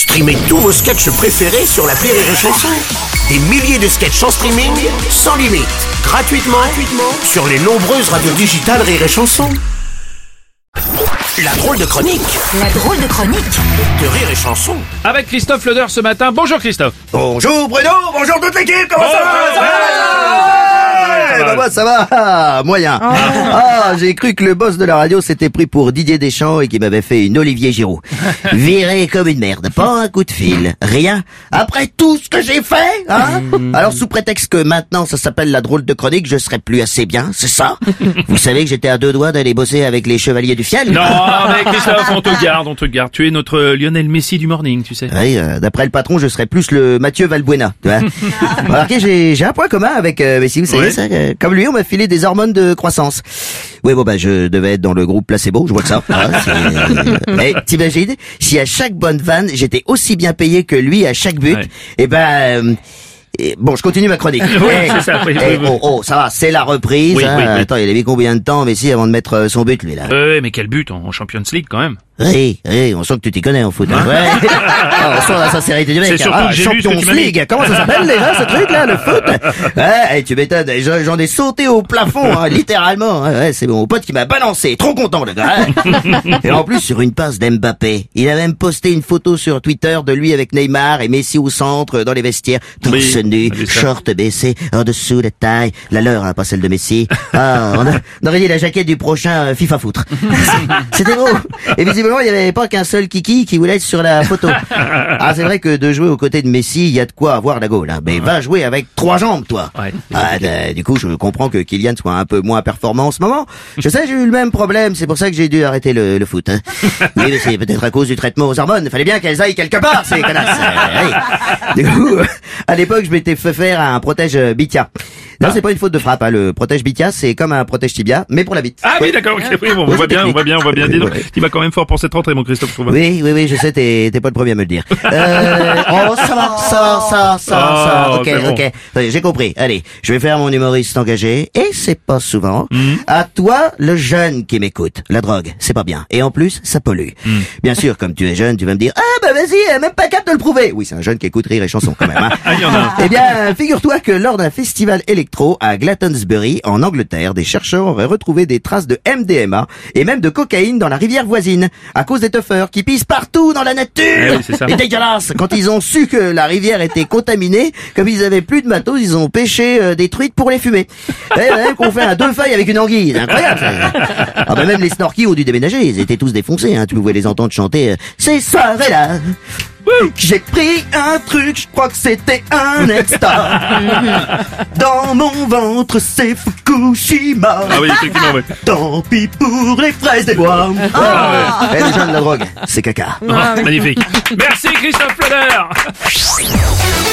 Streamez tous vos sketchs préférés sur la Rire et Chanson. Des milliers de sketchs en streaming, sans limite, gratuitement, gratuitement sur les nombreuses radios digitales Rire et Chanson. La drôle de chronique La drôle de chronique de Rire et Chanson. avec Christophe Leder ce matin. Bonjour Christophe. Bonjour Bruno, bonjour toute l'équipe, comment ça va moi ça va, moyen. Ah, j'ai cru que le boss de la radio s'était pris pour Didier Deschamps et qu'il m'avait fait une Olivier Giroud. Viré comme une merde, pas un coup de fil, rien. Après tout ce que j'ai fait, hein Alors sous prétexte que maintenant ça s'appelle la drôle de chronique, je serais plus assez bien, c'est ça Vous savez que j'étais à deux doigts d'aller bosser avec les chevaliers du fiel Non mais Christophe, on te garde, on te garde. Tu es notre Lionel Messi du morning, tu sais. Oui, euh, d'après le patron, je serais plus le Mathieu Valbuena. Tu vois Remarquez, j'ai, j'ai un point commun avec euh, Messi, vous savez ça euh, Comme lui, on m'a filé des hormones de croissance. Oui, bon, bah, je devais être dans le groupe placebo, je vois que ça. Hein, euh, Mais t'imagines, si à chaque bonne vanne, j'étais aussi bien payé que lui à chaque but, Ouais. et ben... euh, et bon, je continue ma chronique. Oui, Eh, c'est ça, oui, eh, oui, oh, oh, ça va, c'est la reprise. Hein. Attends, il a mis combien de temps, Messi, avant de mettre euh, son but, lui, là? Euh, mais quel but en Champions League quand même. Oui, oui, on sent que tu t'y connais en foot. hein. Ouais. Ah, on sent la sincérité du mec. C'est surtout Ah, que j'ai vu ce que Champions tu. League. Comment ça s'appelle déjà ce truc là, le foot? Ouais, et tu m'étonnes. j'en- ai sauté au plafond, hein, littéralement. Ouais, c'est mon pote qui m'a balancé. Trop content le gars. hein. et en plus sur une passe d'Mbappé, il a même posté une photo sur Twitter de lui avec Neymar et Messi au centre dans les vestiaires, torse Oui, nu, on a vu ça. short baissé, en dessous la taille, la leur, hein, pas celle de Messi. Ah, on, a- on aurait dit la jaquette du prochain euh, FIFA foutre. C'était beau. Et visiblement, il n'y avait pas qu'un seul kiki qui voulait être sur la photo. Ah, c'est vrai que de jouer aux côtés de Messi, il y a de quoi avoir la gaule. hein. Mais va jouer avec trois jambes, toi. Ouais. Ah, d- du coup, je comprends que Kylian soit un peu moins performant en ce moment. Je sais, j'ai eu le même problème. C'est pour ça que j'ai dû arrêter le, le foot. Hein. Oui, mais c'est peut-être à cause du traitement aux hormones. Fallait bien qu'elles aillent quelque part, ces connasses. Euh, oui. Du coup, à l'époque, je m'étais fait faire un protège bitia. Non, c'est pas une faute de frappe. Hein. Le protège bitia, c'est comme un protège tibia, mais pour la bite. Ah oui, d'accord, ok, oui, bon, on voit bien, on voit bien, on voit bien. Dis donc, tu vas quand même fort pour cette rentrée, mon Christophe. Oui, oui, oui, je sais, t'es, t'es pas le premier à me le dire. Euh, oh, ça va, ça va, ça ça. Oh, Ok, bon. ok. J'ai compris. Allez, je vais faire mon humoriste engagé, et c'est pas souvent. Mhm. À toi, le jeune qui m'écoute. La drogue, c'est pas bien. Et en plus, ça pollue. Mhm. Bien sûr, comme tu es jeune, tu vas me dire, ah, bah vas-y, même pas capable de le prouver. Oui, c'est un jeune qui écoute rire et chanson quand même, hein. Ah, il y en a un. Eh bien, figure-toi que lors d'un festival électro à Glastonbury, en Angleterre, des chercheurs auraient retrouvé des traces de MDMA et même de cocaïne dans la rivière voisine, à cause des tuffeurs qui pissent partout dans la nature. Eh oui, c'est dégueulasse Quand ils ont su que la rivière était contaminée, comme ils avaient plus de matos, ils ont pêché euh, des truites pour les fumer. Et même qu'on fait un deux feuilles avec une anguille, c'est incroyable. ça. Ah bah même les snorkies ont dû déménager, ils étaient tous défoncés. Hein. Tu pouvais les entendre chanter. euh, Ces soirées-là. J'ai pris un truc, je crois que c'était un extra. Dans mon ventre, c'est Fukushima. Ah oui, effectivement, ouais. Tant pis pour les fraises des bois. Eh, les gens de la drogue, c'est caca. Magnifique. Merci Christophe Leder.